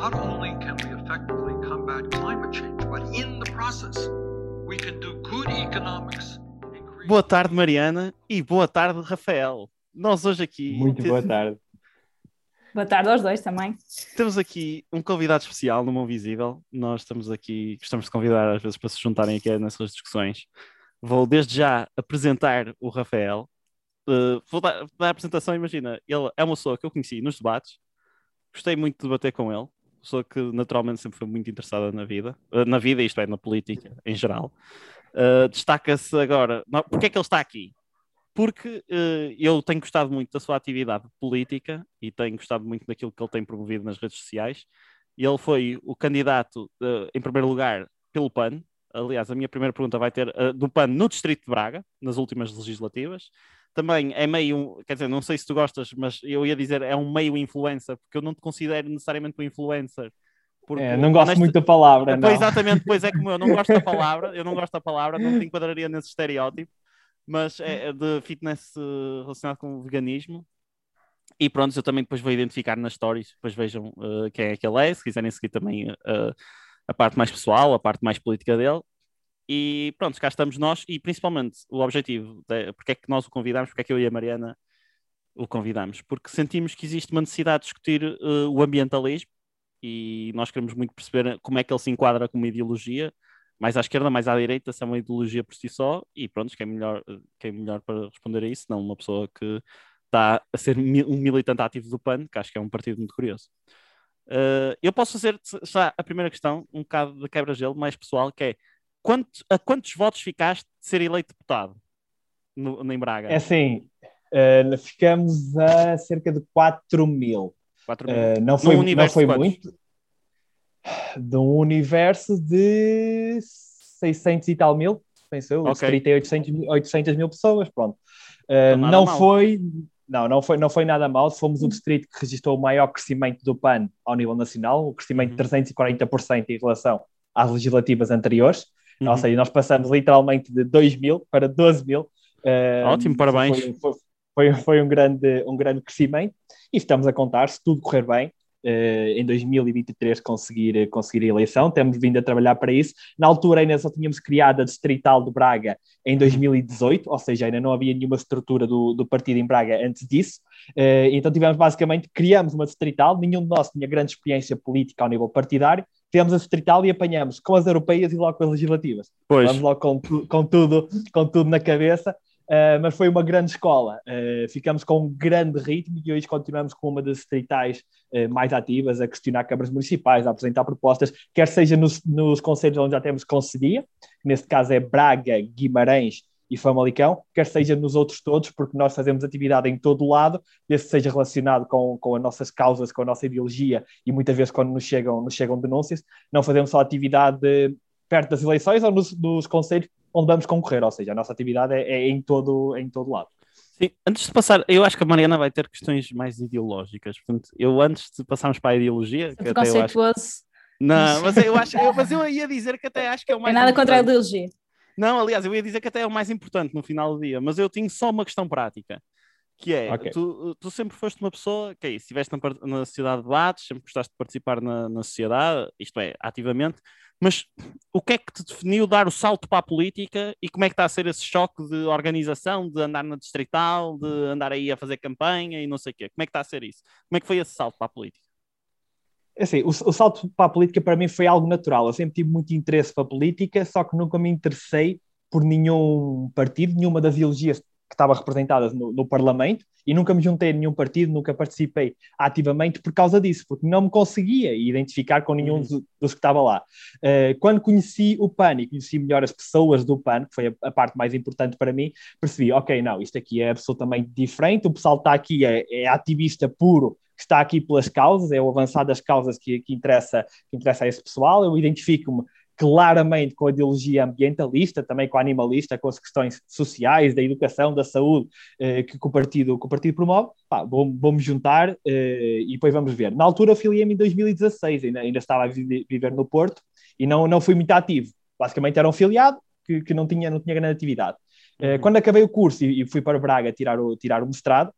not only can we effectively combat climate change, but in the process, we can do good economics. Boa tarde, Mariana, e boa tarde, Rafael. Nós hoje aqui. Muito boa tarde. Boa tarde aos dois também. Temos aqui um convidado especial no Mão Visível. Nós estamos aqui, gostamos de convidar às vezes para se juntarem aqui nessas discussões. Vou desde já apresentar o Rafael. Uh, vou dar, dar a apresentação, imagina, ele é uma pessoa que eu conheci nos debates, gostei muito de debater com ele, pessoa que naturalmente sempre foi muito interessada na vida, uh, na vida, isto é, na política em geral. Uh, Destaca-se agora, não, porque é que ele está aqui? Porque uh, eu tenho gostado muito da sua atividade política e tenho gostado muito daquilo que ele tem promovido nas redes sociais. Ele foi o candidato, uh, em primeiro lugar, pelo PAN. Aliás, a minha primeira pergunta vai ter do PAN no Distrito de Braga, nas últimas legislativas também é meio, quer dizer, não sei se tu gostas, mas eu ia dizer é um meio influencer, porque eu não te considero necessariamente um influencer. Porque, é, não gosto muito da palavra, não. Exatamente, pois é como eu, não gosto da palavra, eu não gosto da palavra, não te enquadraria nesse estereótipo, mas é, é de fitness uh, relacionado com o veganismo. E pronto, eu também depois vou identificar nas stories, depois vejam uh, quem é que ele é, se quiserem seguir também uh, a parte mais pessoal, a parte mais política dele. E pronto, cá estamos nós, e principalmente o objetivo, de, porque é que nós o convidamos, porque é que eu e a Mariana o convidamos? Porque sentimos que existe uma necessidade de discutir uh, o ambientalismo e nós queremos muito perceber como é que ele se enquadra como ideologia, mais à esquerda, mais à direita, se é uma ideologia por si só, e pronto, quem é melhor, quem é melhor para responder a isso, não uma pessoa que está a ser um militante ativo do PAN, que acho que é um partido muito curioso. Uh, eu posso fazer já a primeira questão, um bocado de quebra-gelo, mais pessoal, que é quanto, a quantos votos ficaste de ser eleito deputado no, em Braga? É assim, uh, ficamos a cerca de 4 mil. 4 mil. Uh, não foi, não foi muito. De um universo de 600 e tal mil, penso eu. Okay. tem 800, 800 mil pessoas, pronto. Uh, não, não foi... Não, não foi, não foi nada mal. Fomos o distrito que registrou o maior crescimento do PAN ao nível nacional, um crescimento de 340% uhum. em relação às legislativas anteriores. Uhum. Ou seja, nós passamos literalmente de 2 mil para 12 mil. Uh, Ótimo, parabéns. Foi, foi, foi, um, grande, um grande crescimento e estamos a contar, se tudo correr bem, Uh, em 2023 conseguir, conseguir a eleição, temos vindo a trabalhar para isso. Na altura ainda só tínhamos criado a Distrital de Braga em 2018, uhum. ou seja, ainda não havia nenhuma estrutura do, do partido em Braga antes disso. Uh, então tivemos basicamente, criamos uma Distrital, nenhum de nós tinha grande experiência política ao nível partidário, tivemos a distrital e apanhamos com as europeias e logo com as legislativas. Pois. Vamos logo com, com, tudo, com tudo na cabeça. Uh, mas foi uma grande escola. Uh, ficamos com um grande ritmo e hoje continuamos com uma das distritais uh, mais ativas, a questionar câmaras municipais, a apresentar propostas, quer seja nos, nos conselhos onde já temos conselhia, neste caso é Braga, Guimarães e Famalicão, quer seja nos outros todos, porque nós fazemos atividade em todo o lado, desde que seja relacionado com, com as nossas causas, com a nossa ideologia, e muitas vezes quando nos chegam, nos chegam denúncias, não fazemos só atividade perto das eleições ou nos, nos conselhos onde vamos concorrer, ou seja, a nossa atividade é, é em, todo, é em todo lado. Sim, antes de passar, eu acho que a Mariana vai ter questões mais ideológicas, portanto, eu antes de passarmos para a ideologia, que até eu acho... Não, mas eu acho, eu, mas eu ia dizer que até acho que é o mais. É nada contra a ideologia. Não, aliás, eu ia dizer que até é o mais importante no final do dia, mas eu tenho só uma questão prática. Que é, okay. tu, tu, sempre foste uma pessoa que é isso, estiveste na, na sociedade de debates, sempre gostaste de participar na, na sociedade, isto é, ativamente, mas o que é que te definiu dar o salto para a política e como é que está a ser esse choque de organização, de andar na distrital, de andar aí a fazer campanha e não sei o quê? Como é que está a ser isso? Como é que foi esse salto para a política? É assim, o, o, salto para a política para mim foi algo natural. Eu sempre tive muito interesse para a política, só que nunca me interessei por nenhum partido, nenhuma das ideologias que estava representadas no, no, Parlamento e nunca me juntei a nenhum partido, nunca participei ativamente por causa disso, porque não me conseguia identificar com nenhum uhum. dos, dos, que estava lá. Uh, quando conheci o PAN e conheci melhor as pessoas do PAN, que foi a, a, parte mais importante para mim, percebi, ok, não, isto aqui é absolutamente diferente, o pessoal está aqui, é, é ativista puro, que está aqui pelas causas, é o avançar das causas que, que, interessa, que interessa a esse pessoal. Eu identifico-me claramente com a ideologia ambientalista, também com a animalista, com as questões sociais, da educação, da saúde, eh, que, que, o partido, que o partido promove. Pá, vou, vou-me juntar eh, e depois vamos ver. Na altura, filiei-me em 2016, ainda, ainda estava a viver no Porto e não, não fui muito ativo. Basicamente era um filiado que, que não, tinha, não tinha grande atividade. Eh, uhum. Quando acabei o curso e, e, fui para Braga tirar o, tirar o mestrado,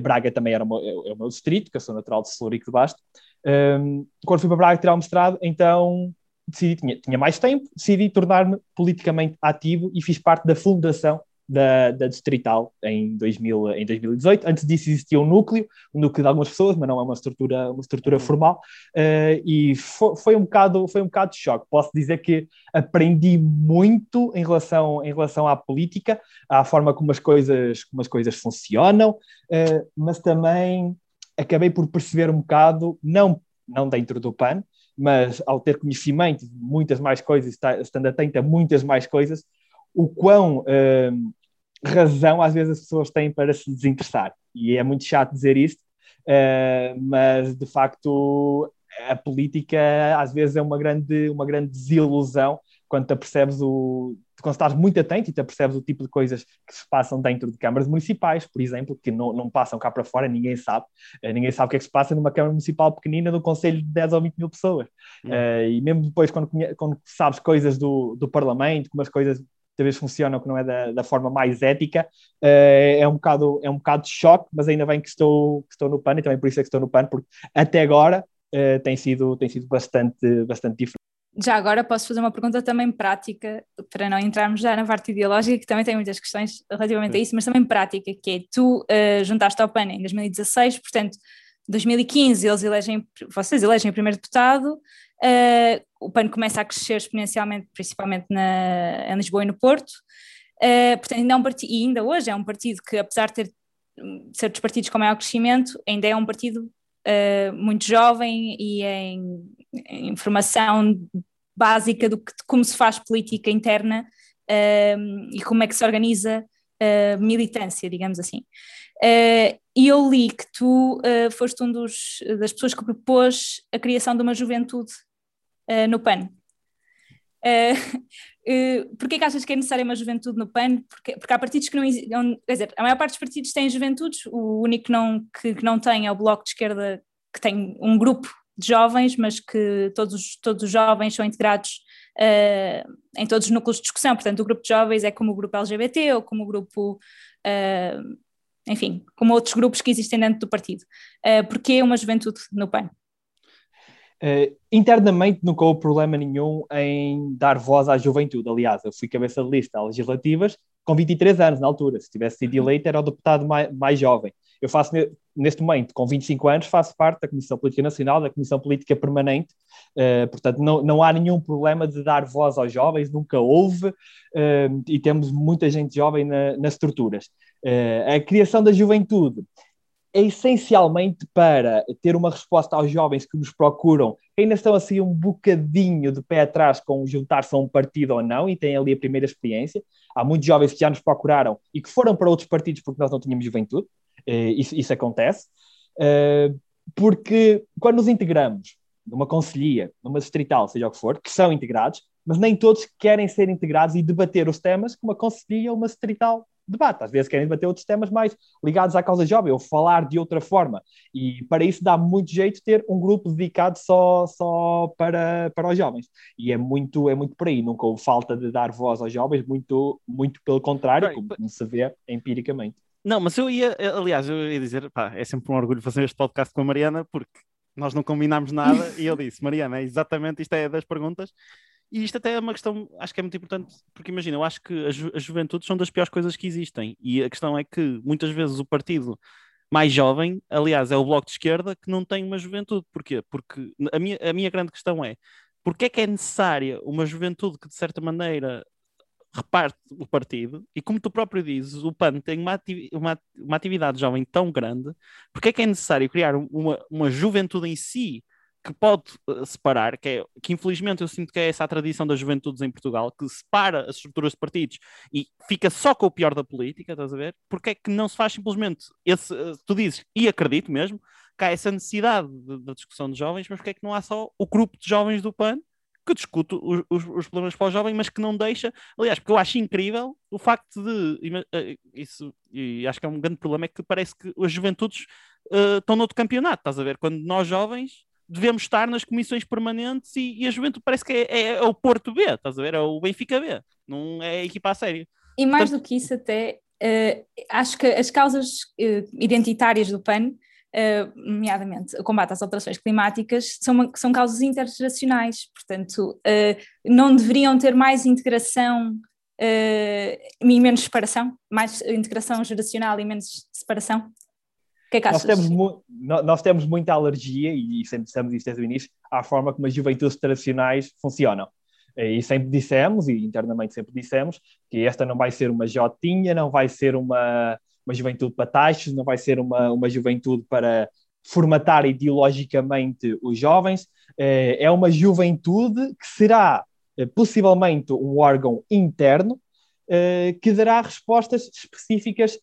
Braga também era o, meu, é, é o meu distrito, que eu sou natural de Celurico de Basto. Um, quando fui para Braga tirar o mestrado, então decidi, tinha, tinha mais tempo, decidi tornar-me politicamente ativo e fiz parte da fundação da, da Distrital em, 2000, em 2018. Antes disso existia um núcleo, um núcleo de algumas pessoas, mas não é uma estrutura, uma estrutura formal, uh, e foi, foi, um bocado, foi um bocado de choque. Posso dizer que aprendi muito em relação, em relação à política, à forma como as coisas, como as coisas funcionam, uh, mas também acabei por perceber um bocado, não, não dentro do PAN, mas ao ter conhecimento de muitas mais coisas, estando atento a muitas mais coisas, o quão uh, razão às vezes as pessoas têm para se desinteressar. E é muito chato dizer isto, uh, mas de facto a política às vezes é uma grande, uma grande desilusão quando te apercebes o. Quando estás muito atento e te apercebes o tipo de coisas que se passam dentro de câmaras municipais, por exemplo, que não, não passam cá para fora, ninguém sabe. Uh, ninguém sabe o que é que se passa numa Câmara Municipal pequenina no Conselho de 10 ou 20 mil pessoas. Uh, e mesmo depois, quando, quando sabes coisas do, do Parlamento, como as coisas talvez funcionam que não é da, da forma mais ética, uh, é, um bocado, é um bocado de choque, mas ainda bem que estou, que estou no PAN e também por isso é que estou no PAN, porque até agora uh, tem, sido, tem sido bastante, bastante diferente. Já agora posso fazer uma pergunta também prática, para não entrarmos já na parte ideológica, que também tem muitas questões relativamente a isso, mas também prática, que é tu uh, juntaste ao PAN em 2016, portanto, 2015 eles elegem, vocês elegem o primeiro deputado, Uh, o PAN começa a crescer exponencialmente, principalmente na, em Lisboa e no Porto. Uh, portanto, ainda é um partido, e ainda hoje é um partido que, apesar de ter ser dos partidos com maior crescimento, ainda é um partido uh, muito jovem e em, em formação básica do que, de como se faz política interna e como é que se organiza militância, digamos assim. Uh, e eu li que tu uh, foste um dos, das pessoas que propôs a criação de uma juventude uh, no PAN. Uh, Porquê que achas que é necessária uma juventude no PAN? Porque, porque há partidos que não existem, quer dizer, a maior parte dos partidos têm juventudes, o único que não, que, que não tem é o Bloco de Esquerda, que tem um grupo de jovens, mas que todos os, todos os jovens são integrados uh, em todos os núcleos de discussão, portanto o grupo de jovens é como o grupo LGBT ou como o grupo uh, enfim, como outros grupos que existem dentro do partido. Uh, Porquê uma juventude no PAN? Uh, internamente nunca houve problema nenhum em dar voz à juventude. Aliás, eu fui cabeça de lista legislativas com 23 anos na altura. Se tivesse sido eleito, era o deputado mais, mais jovem. Eu faço, neste momento, com 25 anos, faço parte da Comissão Política Nacional, da Comissão Política Permanente, uh, portanto, não, não há nenhum problema de dar voz aos jovens, nunca houve, uh, e temos muita gente jovem na, nas estruturas. A criação da juventude é essencialmente para ter uma resposta aos jovens que nos procuram, que ainda estão assim um bocadinho de pé atrás com juntar-se a um partido ou não e têm ali a primeira experiência. Há muitos jovens que já nos procuraram e que foram para outros partidos porque nós não tínhamos juventude, uh, isso, isso, acontece, uh, porque quando nos integramos numa conselhia, numa distrital, seja o que for, que são integrados, mas nem todos querem ser integrados e debater os temas que uma conselhia ou uma distrital debate. Às vezes querem debater outros temas mais ligados à causa jovem ou falar de outra forma. E para isso dá muito jeito ter um grupo dedicado só, só para, para os jovens. E é muito, é muito por aí. Nunca houve falta de dar voz aos jovens, muito, muito pelo contrário, como se vê empiricamente. Não, mas eu ia, aliás, eu ia dizer, pá, é sempre um orgulho fazer este podcast com a Mariana, porque nós não combinámos nada e eu disse, Mariana, é exatamente isto é das perguntas e isto até é uma questão, acho que é muito importante, porque imagina, eu acho que as, ju as juventudes são das piores coisas que existem. E a questão é que muitas vezes o partido mais jovem, aliás, é o Bloco de Esquerda, que não tem uma juventude. Porquê? Porque a minha, a minha grande questão é porque é que é necessária uma juventude que, de certa maneira, reparte o partido, e como tu próprio dizes, o PAN tem uma, uma, uma atividade jovem tão grande, porque é que é necessário criar uma, uma juventude em si que pode eh, separar, que, é, que infelizmente eu sinto que é essa a tradição das juventudes em Portugal, que separa as estruturas de partidos e fica só com o pior da política, estás a ver? Porque é que não se faz simplesmente esse, eh, tu dizes, e acredito mesmo, que há essa necessidade da discussão de jovens, mas porque é que não há só o grupo de jovens do PAN que discute os, os, os problemas para o jovem, mas que não deixa, aliás, porque eu acho incrível o facto de, eh, isso, e acho que é um grande problema, é que parece que as juventudes uh, estão noutro campeonato, estás a ver? Quando nós jovens devemos estar nas comissões permanentes e, e a Juventude parece que é, é, é, o Porto B, estás a ver? É o Benfica B, não é a equipa a sério. E mais Portanto, do que isso, até uh, acho que as causas uh, identitárias do PAN uh, nomeadamente o combate às alterações climáticas, são, uma, são causas intergeracionais, portanto, não deveriam ter mais integração e menos separação, mais integração geracional e menos separação? Que é que achas? Nós temos, nós temos muita alergia, e sempre dissemos isso desde o início, à forma como as juventudes tradicionais funcionam. E sempre dissemos, e internamente sempre dissemos, que esta não vai ser uma jotinha, não vai ser uma, uma juventude para taxas, não vai ser uma, uma juventude para formatar ideologicamente os jovens, eh, é uma juventude que será eh, possivelmente um órgão interno eh, que dará respostas específicas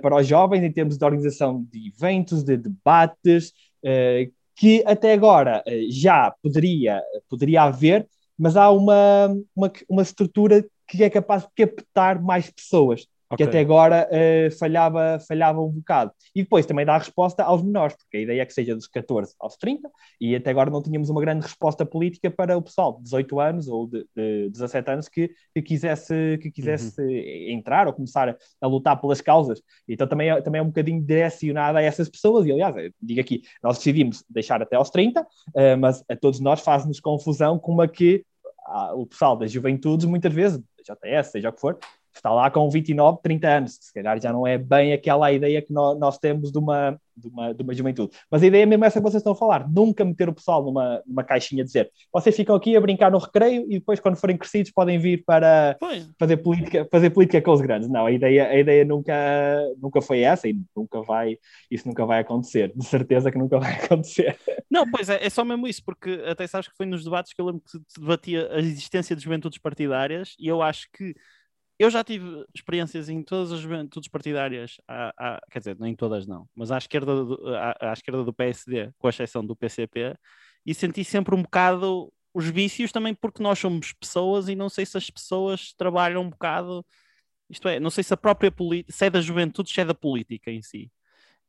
para os jovens em termos de organização de eventos, de debates, que até agora já poderia, poderia haver, mas há uma, uma, uma estrutura que é capaz de captar mais pessoas okay. que até agora uh, falhava, falhava um bocado. E depois também dá a resposta aos menores, porque a ideia é que seja dos 14 aos 30, e até agora não tínhamos uma grande resposta política para o pessoal de 18 anos ou de, de 17 anos que, que quisesse, que quisesse uhum. entrar ou começar a, a, lutar pelas causas. Então também é, também é um bocadinho direcionada a essas pessoas, e aliás, digo aqui, nós decidimos deixar até aos 30, uh, eh, mas a todos nós faz-nos confusão como a que ah, o pessoal das juventudes, muitas vezes, JS, seja o que for, está lá com 29, 30 anos. Se calhar já não é bem aquela ideia que nós, nós temos de uma, de, uma, de uma juventude. Mas a ideia é mesmo essa que vocês estão a falar: nunca meter o pessoal numa, numa caixinha, dizer vocês ficam aqui a brincar no recreio e depois, quando forem crescidos, podem vir para fazer política, fazer política com os grandes. Não, a ideia, a ideia nunca, nunca foi essa e nunca vai, isso nunca vai acontecer. De certeza que nunca vai acontecer. Não, pois é, é só mesmo isso, porque até sabes que foi nos debates que eu lembro que se debatia a existência de juventudes partidárias e eu acho que eu já tive experiências em todas as juventudes partidárias, à, à, quer dizer, nem todas não, mas à esquerda, do, à, à, esquerda do PSD, com exceção do PCP, e senti sempre um bocado os vícios também porque nós somos pessoas e não sei se as pessoas trabalham um bocado, isto é, não sei se a própria política, se é da juventude, se é da política em si.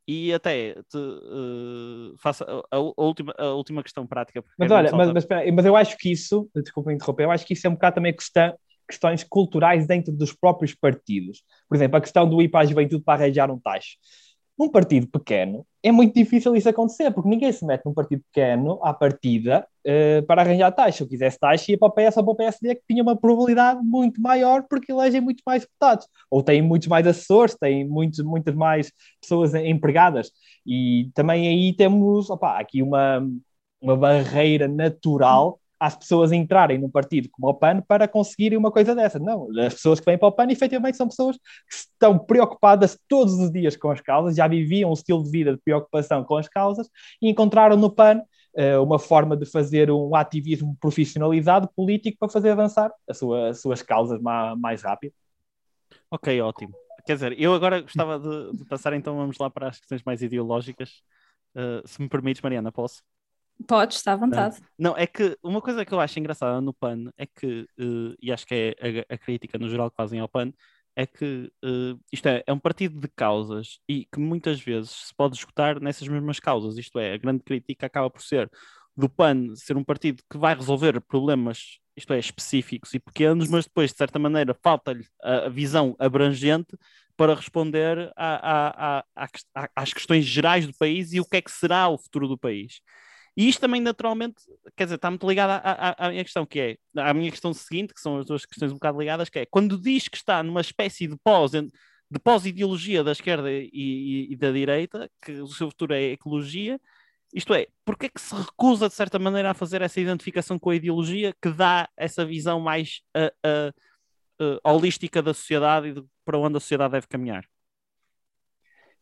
E até te, uh, faço a, a, última, a última questão prática. Mas olha, mas, mas, mas, eu acho que isso, desculpa interromper, eu acho que isso é um bocado também questão, questões culturais dentro dos próprios partidos. Por exemplo, a questão do ir para a juventude para arranjar um taxa. Num partido pequeno, é muito difícil isso acontecer, porque ninguém se mete num partido pequeno à partida uh, para arranjar taxa. Se eu quisesse taxa, ia para o PS ou para o PSD, que tinha uma probabilidade muito maior, porque elegem muito mais deputados. Ou têm muitos mais assessores, têm muitos, muitas mais pessoas empregadas. E também aí temos opa, aqui uma, uma barreira natural às pessoas entrarem num partido como o PAN para conseguirem uma coisa dessa. Não, as pessoas que vêm para o PAN efetivamente são pessoas que estão preocupadas todos os dias com as causas, já viviam um estilo de vida de preocupação com as causas e encontraram no PAN uh, uma forma de fazer um ativismo profissionalizado político para fazer avançar as, sua, as suas causas mais, mais rápido. Ok, ótimo. Quer dizer, eu agora gostava de, de passar então, vamos lá para as questões mais ideológicas. Uh, se me permites, Mariana, posso? Podes, está à vontade. Não, é que uma coisa que eu acho engraçada no PAN é que, uh, e acho que é a, a, crítica no geral que fazem ao PAN, é que uh, isto é, é um partido de causas e que muitas vezes se pode escutar nessas mesmas causas. Isto é, a grande crítica acaba por ser do PAN ser um partido que vai resolver problemas, isto é, específicos e pequenos, mas depois, de certa maneira, falta-lhe a, a visão abrangente para responder a, a, a, às questões gerais do país e o que é que será o futuro do país. E isto também, naturalmente, quer dizer, está muito ligado à, à, à, minha questão, que é, à minha questão seguinte, que são as duas questões um bocado ligadas, que é, quando diz que está numa espécie de pós, de pós-ideologia da esquerda e, e, e, da direita, que o seu futuro é ecologia, isto é, porque é que se recusa, de certa maneira, a fazer essa identificação com a ideologia que dá essa visão mais uh, uh, uh, holística da sociedade e de para onde a sociedade deve caminhar?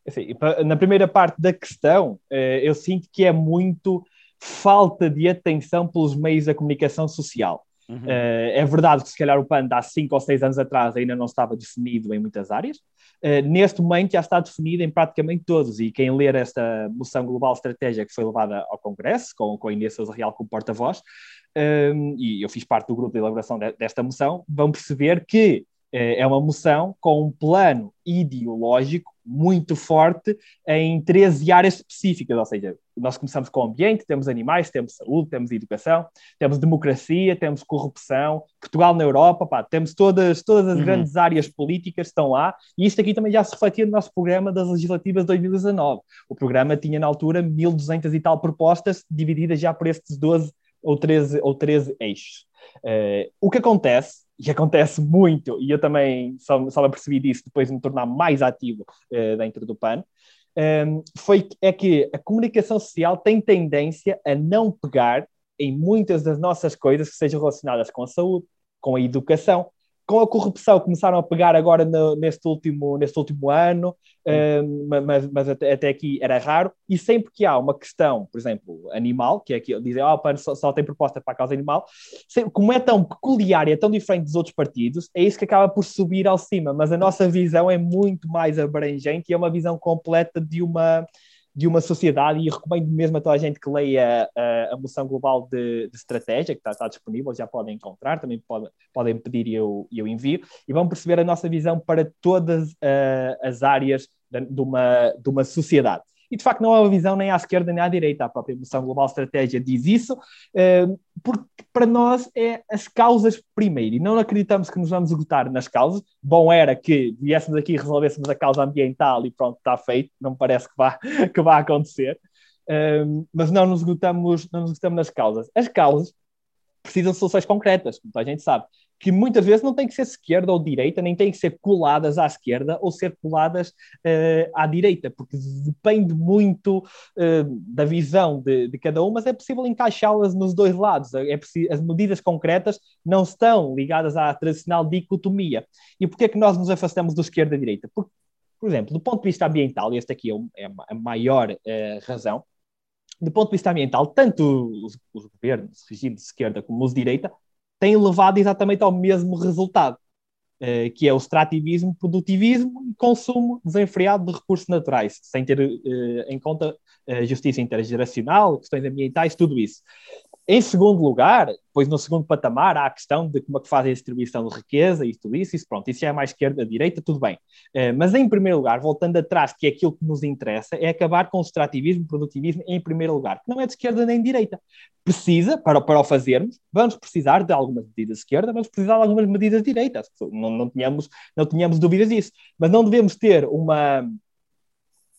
Assim, na primeira parte da questão, eh, eu sinto que é muito falta de atenção pelos meios da comunicação social. Uhum. Uh, é verdade que se calhar o PAN há 5 ou 6 anos atrás ainda não estava definido em muitas áreas. Uh, neste momento já está definido em praticamente todos e quem ler esta moção global estratégia que foi levada ao Congresso, com, com a Inês Sousa Real como porta-voz, ehm, e eu fiz parte do grupo de elaboração de, desta moção, vão perceber que É uma moção com um plano ideológico muito forte em 13 áreas específicas, ou seja, nós começamos com o ambiente, temos animais, temos saúde, temos educação, temos democracia, temos corrupção, Portugal na Europa, pá, temos todas, todas as uhum. grandes áreas políticas estão lá, e isto aqui também já se refletia no nosso programa das legislativas de 2019. O programa tinha na altura 1.200 e tal propostas, divididas já por estes 12 ou 13, ou 13 eixos. Uh, o que acontece, e acontece muito, e eu também só, só me percebi disso depois de me tornar mais ativo uh, dentro do PAN, um, ehm, foi, é que a comunicação social tem tendência a não pegar em muitas das nossas coisas que sejam relacionadas com a saúde, com a educação, com a corrupção começaram a pegar agora no, neste, último, neste último ano, uh, mas, mas até, até, aqui era raro, e sempre que há uma questão, por exemplo, animal, que é que dizem, oh, PAN só, só, tem proposta para a causa animal, sempre, como é tão peculiar e é tão diferente dos outros partidos, é isso que acaba por subir ao cima, mas a nossa visão é muito mais abrangente e é uma visão completa de uma de uma sociedade, e recomendo mesmo a toda a gente que leia a, a moção global de, de estratégia, que está, está, disponível, já podem encontrar, também pode, podem pedir e eu, eu envio, e vão perceber a nossa visão para todas uh, as áreas de, de, uma, de uma sociedade. E de facto não há uma visão nem à esquerda nem à direita. A própria moção global estratégia diz isso, uh, porque para nós é as causas primeiro. E não acreditamos que nos vamos esgotar nas causas. Bom era que viéssemos aqui e resolvêssemos a causa ambiental e pronto, está feito. Não parece que vá, que vá acontecer. Uh, mas não nos, esgotamos, não nos esgotamos nas causas. As causas precisam de soluções concretas, como a gente sabe que muitas vezes não têm que ser esquerda ou direita, nem têm que ser coladas à esquerda ou ser coladas uh, à direita, porque depende muito uh, da visão de, de, cada um, mas é possível encaixá-las nos dois lados. É as medidas concretas não estão ligadas à tradicional dicotomia. E porquê é que nós nos afastamos do esquerda e direita? Porque, por exemplo, do ponto de vista ambiental, e esta aqui é, é a maior uh, razão, do ponto de vista ambiental, tanto os, os governos, regimes de esquerda como os de direita, tem levado exatamente ao mesmo resultado, uh, que é o extrativismo, produtivismo e consumo desenfreado de recursos naturais, sem ter uh, em conta uh, justiça intergeracional, questões ambientais, tudo isso. Em segundo lugar, depois no segundo patamar, há a questão de como é que fazem a distribuição de riqueza e tudo isso, isso pronto, isso é mais esquerda, direita, tudo bem. Uh, mas em primeiro lugar, voltando atrás, que é aquilo que nos interessa, é acabar com o extrativismo, produtivismo em primeiro lugar, que não é de esquerda nem de direita. Precisa, para, para o fazermos, vamos precisar de algumas medidas de esquerda, vamos precisar de algumas medidas de direita, não, não, tínhamos, não tínhamos dúvidas disso, mas não devemos ter uma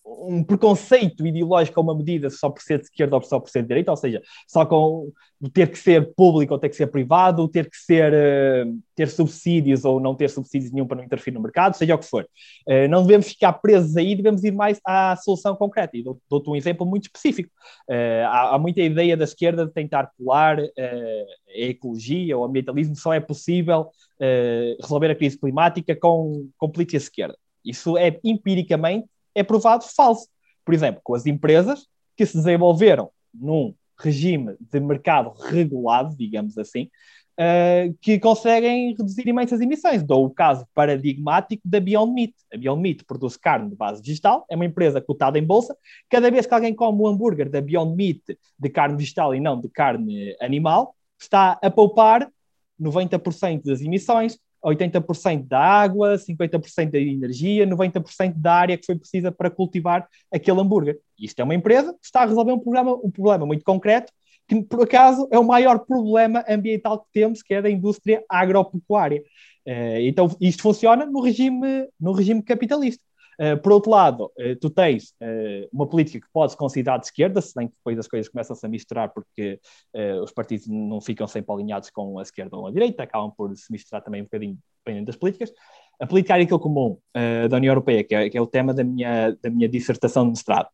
um preconceito ideológico a uma medida só por ser de esquerda ou só por ser de direita, ou seja, só com ter que ser público ou ter que ser privado, ter que ser uh, ter subsídios ou não ter subsídios nenhum para não interferir no mercado, seja o que for. Uh, não devemos ficar presos aí, devemos ir mais à solução concreta. E dou-te um exemplo muito específico. Uh, há, muita ideia da esquerda de tentar colar a ecologia ou o ambientalismo, só é possível resolver a crise climática com, com política esquerda. Isso é empiricamente é provado falso. Por exemplo, com as empresas que se desenvolveram num regime de mercado regulado, digamos assim, uh, que conseguem reduzir imensas emissões. Dou o caso paradigmático da Beyond Meat. A Beyond Meat produz carne de base vegetal, é uma empresa cotada em bolsa. Cada vez que alguém come um hambúrguer da Beyond Meat de carne vegetal e não de carne animal, está a poupar 90% das emissões, 80% da água, 50% da energia, 90% da área que foi precisa para cultivar aquele hambúrguer. Isto é uma empresa que está a resolver um problema, um problema muito concreto, que por acaso é o maior problema ambiental que temos, que é da indústria agropecuária. Uh, então, isto funciona no regime, no regime capitalista. Uh, por outro lado, uh, tu tens uh, uma política que pode se considerar de esquerda, se bem que depois as coisas começam-se a misturar porque os partidos não ficam sempre alinhados com a esquerda ou a direita, acabam por se misturar também um bocadinho dependendo das políticas. A política agrícola comum da União Europeia, que é, que é, o tema da minha, da minha dissertação de mestrado.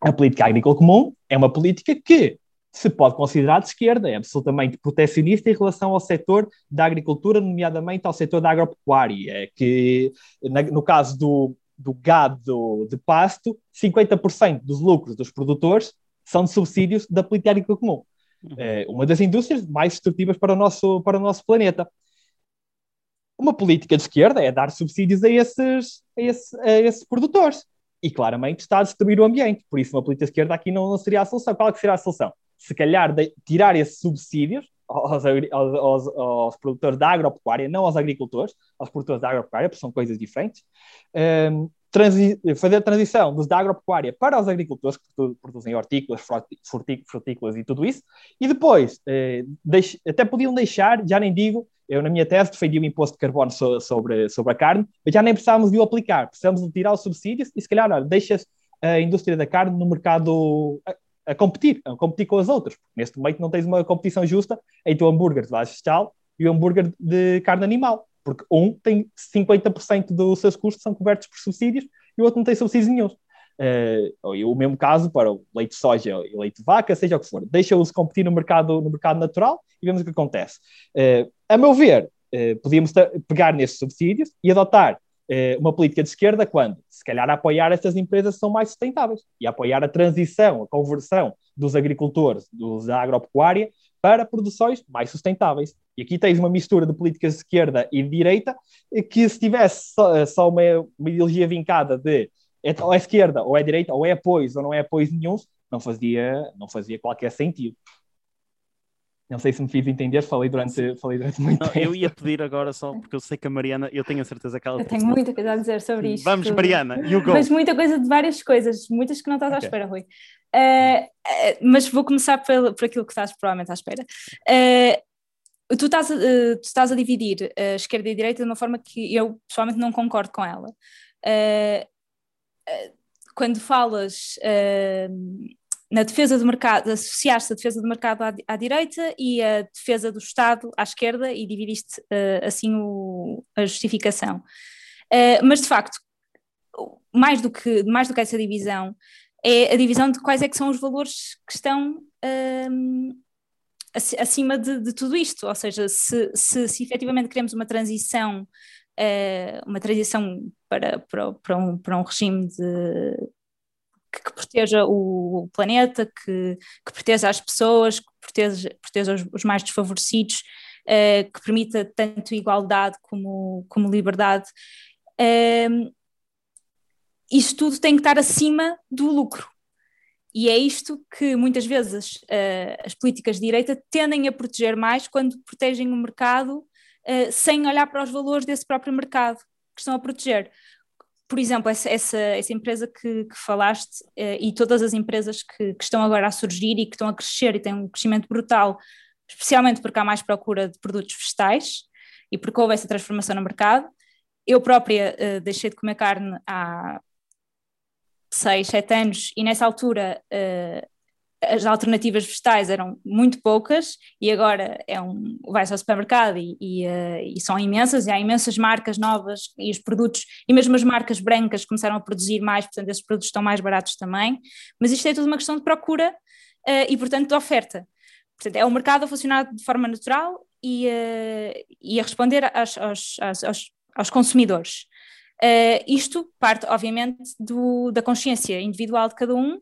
A política agrícola comum é uma política que se pode considerar de esquerda, é absolutamente protecionista em relação ao setor da agricultura, nomeadamente ao setor da agropecuária, que no caso do, do gado de pasto, 50% dos lucros dos produtores são de subsídios da política agrícola comum. Uhum. É uma das indústrias mais destrutivas para o nosso, para o nosso planeta. Uma política de esquerda é dar subsídios a esses, a, esse, a esses produtores. E claramente está a destruir o ambiente. Por isso, uma política de esquerda aqui não, não seria a solução. Qual é que seria a solução? Se calhar de, tirar esses subsídios, aos, aos, aos, produtores da agropecuária, não aos agricultores, aos produtores da agropecuária, porque são coisas diferentes. Um, transi fazer a transição dos da agropecuária para os agricultores que produzem hortícolas, frutícolas e tudo isso, e depois eh, até podiam deixar, já nem digo, eu na minha tese defendi o imposto de carbono so sobre, sobre a carne, mas já nem precisávamos de o aplicar, precisamos de tirar os subsídios e se calhar olha, deixas a indústria da carne no mercado a, competir, a competir com as outras. Neste momento não tens uma competição justa entre o hambúrguer de base vegetal e o hambúrguer de carne animal porque um tem 50% dos seus custos são cobertos por subsídios e o outro não tem subsídios nenhum. Uh, e o mesmo caso para o leite de soja e leite de vaca, seja o que for. Deixa-os competir no mercado, no mercado natural e vemos o que acontece. Uh, a meu ver, uh, podíamos pegar nestes subsídios e adotar uma política de esquerda quando, se calhar, apoiar estas empresas que são mais sustentáveis e apoiar a transição, a conversão dos agricultores, dos da agropecuária, para produções mais sustentáveis. E aqui tens uma mistura de políticas de esquerda e de direita, que se tivesse só, só uma, uma, ideologia vincada de é, ou é esquerda ou é direita, ou é apoio ou não é apoio nenhum, não fazia, não fazia qualquer sentido. Não sei se me fiz entender, falei durante, falei durante muito não, tempo. Eu ia pedir agora só, porque eu sei que a Mariana, eu tenho a certeza que ela... Eu tenho muita coisa a dizer sobre isto. Vamos, Mariana, you go. Mas muita coisa de várias coisas, muitas que não estás okay. à espera, Rui. Uh, uh, mas vou começar por, por aquilo que estás provavelmente à espera. Uh, tu estás, a, uh, tu estás a dividir a esquerda e a direita de uma forma que eu pessoalmente não concordo com ela. Uh, uh, quando falas na defesa do mercado, associaste a defesa do mercado à, à, direita e a defesa do Estado à esquerda e dividiste assim o, a justificação. mas de facto, mais do, que, mais do que essa divisão, é a divisão de quais é que são os valores que estão acima de, de, tudo isto, ou seja, se, se, se efetivamente queremos uma transição, uh, uma transição para, para, para, um, para um regime de, que, que proteja o, planeta, que, que, proteja as pessoas, que proteja, proteja os, os mais desfavorecidos, uh, que permita tanto igualdade como, como liberdade. Uh, isto tudo tem que estar acima do lucro. E é isto que muitas vezes uh, as políticas de direita tendem a proteger mais quando protegem o mercado uh, sem olhar para os valores desse próprio mercado que estão a proteger. Por exemplo, essa, essa, essa empresa que, que falaste uh, e todas as empresas que, que, estão agora a surgir e que estão a crescer e têm um crescimento brutal, especialmente porque há mais procura de produtos vegetais e porque houve essa transformação no mercado. Eu própria deixei de comer carne há seis, sete anos, e nessa altura uh, as alternativas vegetais eram muito poucas e agora é um, vai-se ao supermercado e, e, uh, e, são imensas, e há imensas marcas novas e os produtos, e mesmo as marcas brancas começaram a produzir mais, portanto esses produtos estão mais baratos também, mas isto é tudo uma questão de procura uh, e portanto de oferta. Portanto, é o mercado a funcionar de forma natural e, uh, e a responder aos, aos, aos, aos consumidores. Isto parte, obviamente, do, da consciência individual de cada um,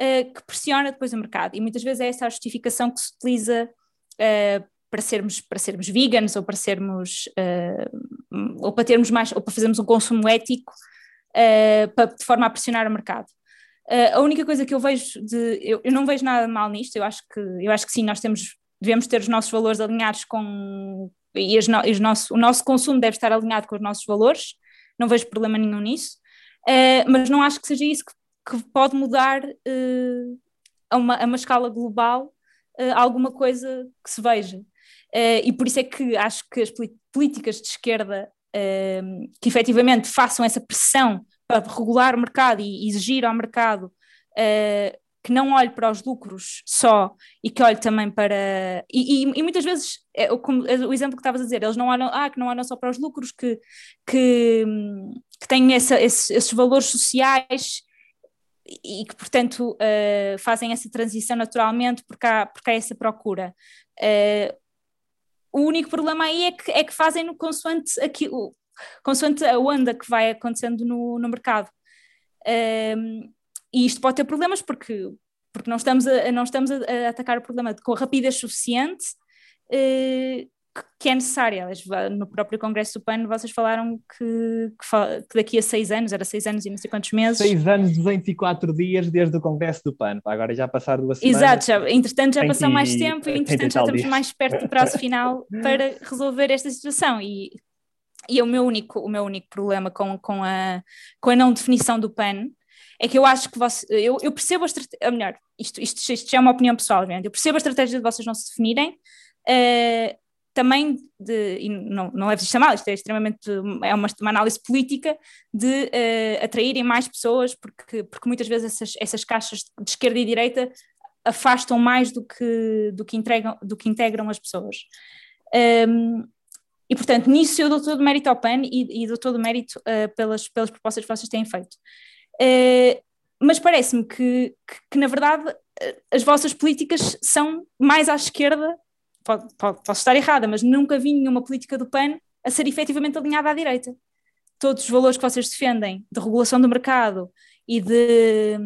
uh, que pressiona depois o mercado. E muitas vezes é essa a justificação que se utiliza uh, para, sermos, para sermos veganos ou para sermos ou para termos mais ou para fazermos um consumo ético para, de forma a pressionar o mercado. a única coisa que eu vejo de eu, eu, não vejo nada mal nisto, eu acho que eu acho que sim, nós temos devemos ter os nossos valores alinhados com e, as, e os nosso, o nosso consumo deve estar alinhado com os nossos valores não vejo problema nenhum nisso, uh, mas não acho que seja isso que, que pode mudar uh, a, uma, a uma escala global uh, alguma coisa que se veja. e por isso é que acho que as políticas de esquerda que efetivamente façam essa pressão para regular o mercado e exigir ao mercado que não olhe para os lucros só e que olhe também para. E, e, e muitas vezes, é, o, o, exemplo que estavas a dizer, eles não olham, ah, que não olham só para os lucros, que, que, que têm essa, esses, esses, valores sociais e que, portanto, uh, fazem essa transição naturalmente porque há, porque há essa procura. Uh, o único problema aí é que, é que fazem no consoante, aquilo, consoante a onda que vai acontecendo no, no mercado. Uh, e isto pode ter problemas porque, porque não estamos, a, não estamos a, a atacar o problema com rapidez suficiente, eh, que é necessária. No próprio Congresso do PAN, vocês falaram que, que, que, daqui a seis anos, era seis anos e não sei quantos meses. Seis anos, 204 dias desde o Congresso do PAN. Agora já passaram duas semanas. Exato, já, entretanto já passou mais tempo e entretanto já estamos dias. mais perto do prazo final para resolver esta situação. E, e o, meu único, o meu único problema com, com, a, com a não definição do PAN é que eu acho que você, eu, eu percebo a estratégia, melhor, isto, isto, isto já é uma opinião pessoal, obviamente, eu percebo a estratégia de vocês não se definirem, uh, também de, e não, não a mal, isto é extremamente, é uma, uma análise política de uh, atraírem mais pessoas, porque, porque muitas vezes essas, essas caixas de esquerda e direita afastam mais do que, do que, entregam, do que integram as pessoas. Um, e, portanto, nisso eu dou todo o mérito ao PAN e, e dou todo o mérito uh, pelas, pelas propostas que vocês têm feito. Uh, mas parece-me que, que, que, na verdade, as vossas políticas são mais à esquerda posso estar errada, mas nunca vi nenhuma política do PAN a ser efetivamente alinhada à direita. Todos os valores que vocês defendem de regulação do mercado e de.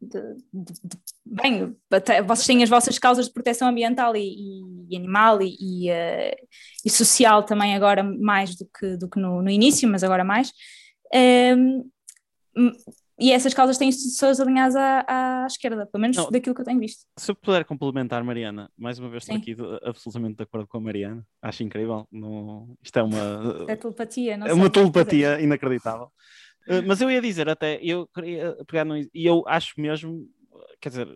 de, de, de bem, vocês têm as vossas causas de proteção ambiental e, e animal e, e, uh, e, social também agora mais do que, do que no, no início, mas agora mais. Um, ehm, e essas causas têm pessoas alinhadas à, à esquerda, pelo menos não, daquilo que eu tenho visto. Se eu puder complementar, Mariana, mais uma vez estou aqui absolutamente de acordo com a Mariana, acho incrível. No... Isto é uma. É telepatia, não É uma telepatia inacreditável. Uh, mas eu ia dizer até, eu queria pegar no. E eu acho mesmo, quer dizer,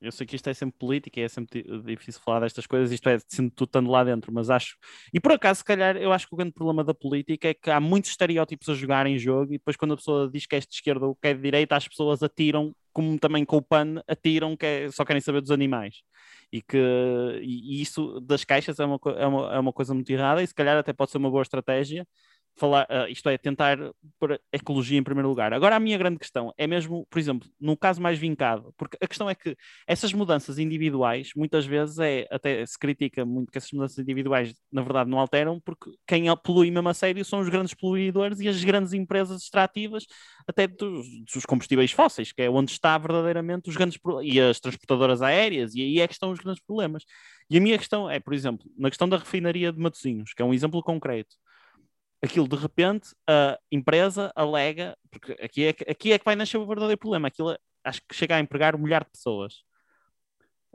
eu sei que isto é sempre política é sempre difícil falar destas coisas, isto é sendo tu estando lá dentro, mas acho. E por acaso, se calhar, eu acho que o grande problema da política é que há muitos estereótipos a jogar em jogo e depois, quando a pessoa diz que é de esquerda ou que é de direita, as pessoas atiram, como também com o PAN, atiram que é, só querem saber dos animais. E que e isso das caixas é uma, é, uma, é uma coisa muito errada e se calhar até pode ser uma boa estratégia falar, uh, isto é, tentar pôr ecologia em primeiro lugar. Agora, a minha grande questão é mesmo, por exemplo, no caso mais vincado, porque a questão é que essas mudanças individuais, muitas vezes é, até se critica muito que essas mudanças individuais, na verdade, não alteram, porque quem polui mesmo a sério são os grandes poluidores e as grandes empresas extrativas, até dos, dos combustíveis fósseis, que é onde está verdadeiramente os grandes, e as transportadoras aéreas, e aí é que estão os grandes problemas. E a minha questão é, por exemplo, na questão da refinaria de Matosinhos, que é um exemplo concreto, aquilo de repente a empresa alega, porque aqui é, aqui é que vai nascer o verdadeiro problema, aquilo acho que chega a empregar um milhar de pessoas.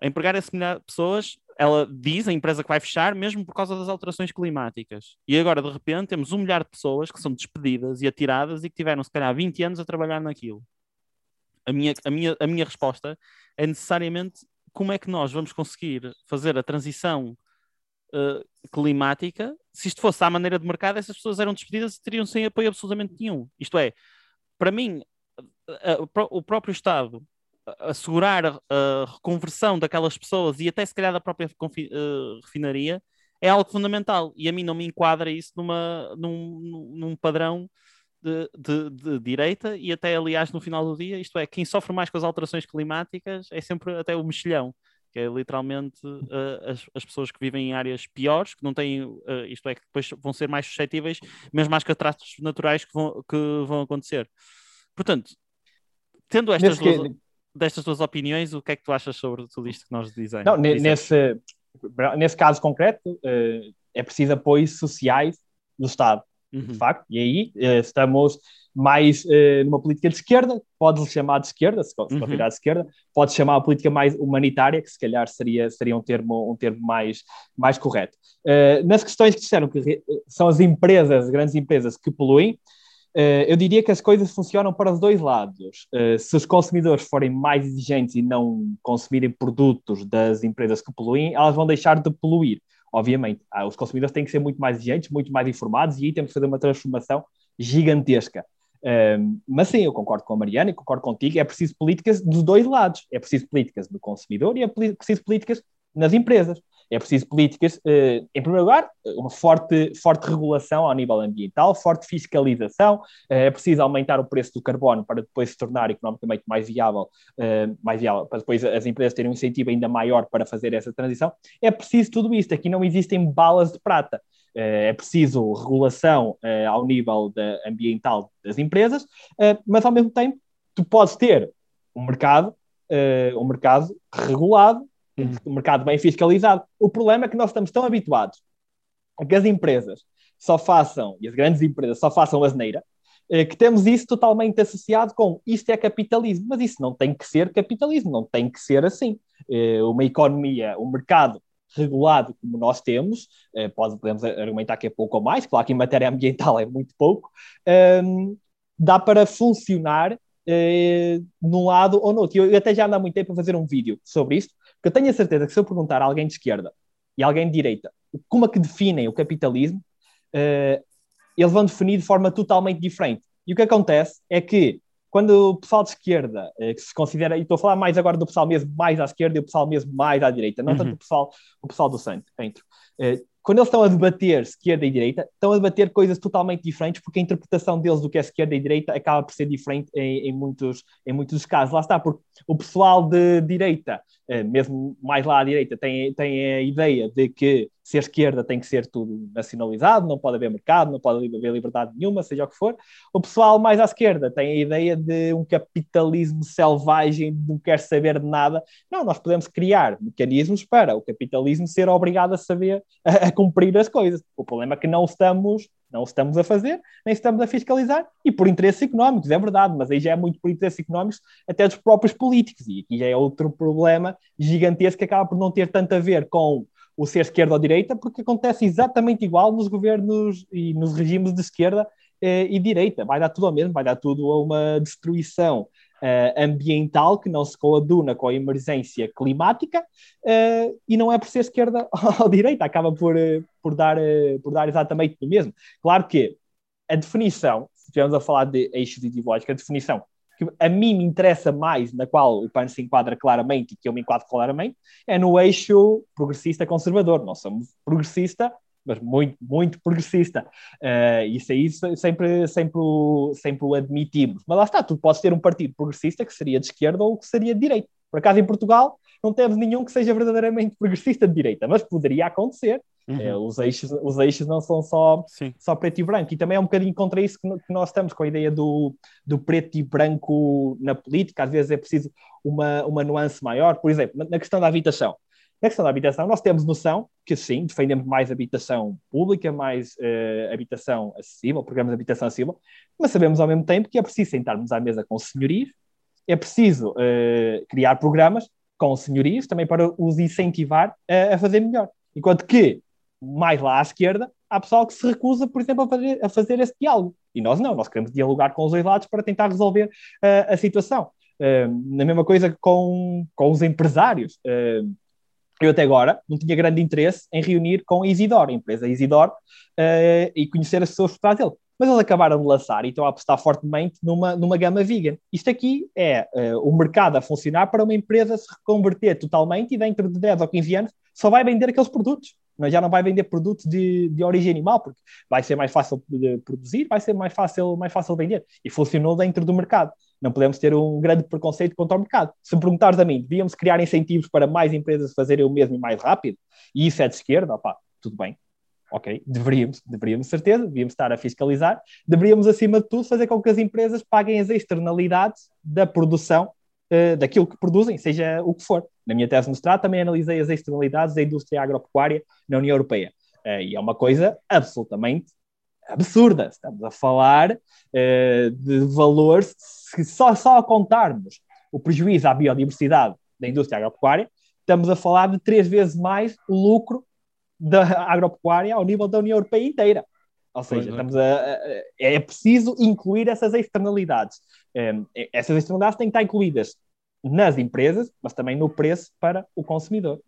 A empregar esse milhar de pessoas, ela diz, a empresa que vai fechar, mesmo por causa das alterações climáticas. E agora, de repente, temos um milhar de pessoas que são despedidas e atiradas e que tiveram, se calhar, 20 anos a trabalhar naquilo. A minha, a minha, a minha resposta é necessariamente como é que nós vamos conseguir fazer a transição uh, climática, se isto fosse à maneira de mercado, essas pessoas eram despedidas e teriam sem apoio absolutamente nenhum. Isto é, para mim, o próprio Estado assegurar a reconversão daquelas pessoas e até se calhar da própria uh, refinaria é algo fundamental e a mim não me enquadra isso numa, num, num padrão de, de, de, direita e até aliás no final do dia, isto é, quem sofre mais com as alterações climáticas é sempre até o mexilhão que é literalmente uh, as, as, pessoas que vivem em áreas piores, que não têm, uh, isto é, que depois vão ser mais suscetíveis, mesmo às catástrofes naturais que vão, que vão acontecer. Portanto, tendo estas duas, que... destas duas opiniões, o que é que tu achas sobre tudo isto que nós dizemos? Não, nesse, nesse caso concreto, uh, é preciso apoios sociais do Estado, uhum. de facto, e aí estamos mais uh, numa política de esquerda, pode-se chamar de esquerda, se, se uhum. de esquerda, pode chamar a política mais humanitária, que se calhar seria, seria um termo, um termo mais, mais correto. Uh, nas questões que disseram que são as empresas, as grandes empresas que poluem, uh, eu diria que as coisas funcionam para os dois lados. se os consumidores forem mais exigentes e não consumirem produtos das empresas que poluem, elas vão deixar de poluir obviamente. Ah, os consumidores têm que ser muito mais exigentes, muito mais informados, e aí temos que fazer uma transformação gigantesca. Um, mas sim, eu concordo com a Mariana e concordo contigo. É preciso políticas dos dois lados. É preciso políticas do consumidor e é preciso políticas nas empresas. É preciso políticas, uh, em primeiro lugar, uma forte, forte regulação ao nível ambiental, forte fiscalização. Uh, é preciso aumentar o preço do carbono para depois se tornar economicamente mais viável, uh, mais viável, para depois as empresas terem um incentivo ainda maior para fazer essa transição. É preciso tudo isto. Aqui não existem balas de prata. Eh, é preciso regulação eh, ao nível de, ambiental das empresas, eh, mas ao mesmo tempo tu podes ter um mercado, um mercado regulado um uhum. mercado bem fiscalizado. O problema é que nós estamos tão habituados a que as empresas só façam, e as grandes empresas só façam asneira, que temos isso totalmente associado com isto é capitalismo, mas isso não tem que ser capitalismo, não tem que ser assim. Uma economia, um mercado regulado como nós temos, eh, podemos argumentar que é pouco ou mais, claro que em matéria ambiental é muito pouco, ehm, dá para funcionar num lado ou no outro. Eu até já ando há muito tempo a fazer um vídeo sobre isto, porque eu tenho a certeza que se eu perguntar a alguém de esquerda e alguém de direita como é que definem o capitalismo, eles vão definir de forma totalmente diferente. E o que acontece é que quando o pessoal de esquerda, eh, que se considera, e estou a falar mais agora do pessoal mesmo mais à esquerda e o pessoal mesmo mais à direita, não uhum. tanto o pessoal, o pessoal do centro. Eh, quando eles estão a debater esquerda e direita, estão a debater coisas totalmente diferentes, porque a interpretação deles do que é esquerda e direita acaba por ser diferente em, em muitos, em muitos casos. Lá está, porque o pessoal de direita, mesmo mais lá à direita, tem, tem a ideia de que ser esquerda tem que ser tudo nacionalizado, não pode haver mercado, não pode haver liberdade nenhuma, seja o que for. O pessoal mais à esquerda tem a ideia de um capitalismo selvagem, não quer saber de nada. Não, nós podemos criar mecanismos para o capitalismo ser obrigado a saber a, a cumprir as coisas. O problema é que não estamos não estamos a fazer, nem estamos a fiscalizar, e por interesses económicos, é verdade, mas aí já é muito por interesses económicos até dos próprios políticos, e aqui já é outro problema gigantesco que acaba por não ter tanto a ver com o ser esquerda ou direita, porque acontece exatamente igual nos governos e nos regimes de esquerda eh, e direita. Vai dar tudo ao mesmo, vai dar tudo a uma destruição uh, ambiental que não se coaduna com a emergência climática uh, e não é por ser esquerda ou direita, acaba por, uh, por, dar, por dar exatamente o mesmo. Claro que a definição, se estivermos a falar de eixos ideológicos, a definição que a mim me interessa mais, na qual o PAN se enquadra claramente e que eu me enquadro claramente, é no eixo progressista-conservador. Nós somos progressista, mas muito, muito progressista. Uh, isso aí sempre, sempre, sempre o admitimos. Mas lá está, tu podes ter um partido progressista que seria de esquerda ou que seria de direita. Por acaso, em Portugal, não temos nenhum que seja verdadeiramente progressista de direita, mas poderia acontecer. Uhum. É, os, eixos, os eixos não são só, só preto e branco. E também é um bocadinho contra isso que, que nós estamos com a ideia do, do preto e branco na política. Às vezes é preciso uma, uma nuance maior. Por exemplo, na questão da habitação. Na questão da habitação, nós temos noção que sim, defendemos mais habitação pública, mais uh, habitação acessível, programas de habitação acessível, mas sabemos ao mesmo tempo que é preciso sentarmos à mesa com senhorios, é preciso uh, criar programas com senhorios também para os incentivar a, a fazer melhor. Enquanto que mais lá à esquerda, há pessoal que se recusa, por exemplo, a fazer, a fazer esse diálogo. E nós não, nós queremos dialogar com os dois lados para tentar resolver uh, a situação. Uh, na mesma coisa com, com os empresários. Uh, eu até agora não tinha grande interesse em reunir com a Isidor, a empresa Isidor, e conhecer as pessoas por trás dele. Mas eles acabaram de lançar e estão a apostar fortemente numa, numa gama vegan. Isto aqui é o mercado a funcionar para uma empresa se reconverter totalmente e dentro de 10 ou 15 anos só vai vender aqueles produtos mas já não vai vender produtos de, de origem animal, porque vai ser mais fácil de produzir, vai ser mais fácil, mais fácil vender. E funcionou dentro do mercado. Não podemos ter um grande preconceito contra o mercado. Se me perguntares a mim, devíamos criar incentivos para mais empresas fazerem o mesmo e mais rápido, e isso é de esquerda, opá, tudo bem. Ok, deveríamos, deveríamos, certeza, deveríamos estar a fiscalizar, deveríamos, acima de tudo, fazer com que as empresas paguem as externalidades da produção uh, daquilo que produzem, seja o que for. Na minha tese de mestrado também analisei as externalidades da indústria agropecuária na União Europeia. Uh, e é uma coisa absolutamente absurda. Estamos a falar uh, de valores que só, só a contarmos o prejuízo à biodiversidade da indústria agropecuária, estamos a falar de três vezes mais o lucro da agropecuária ao nível da União Europeia inteira. Ou seja, estamos a, a, é preciso incluir essas externalidades. Um, essas externalidades têm que estar incluídas nas empresas, mas também no preço para o consumidor.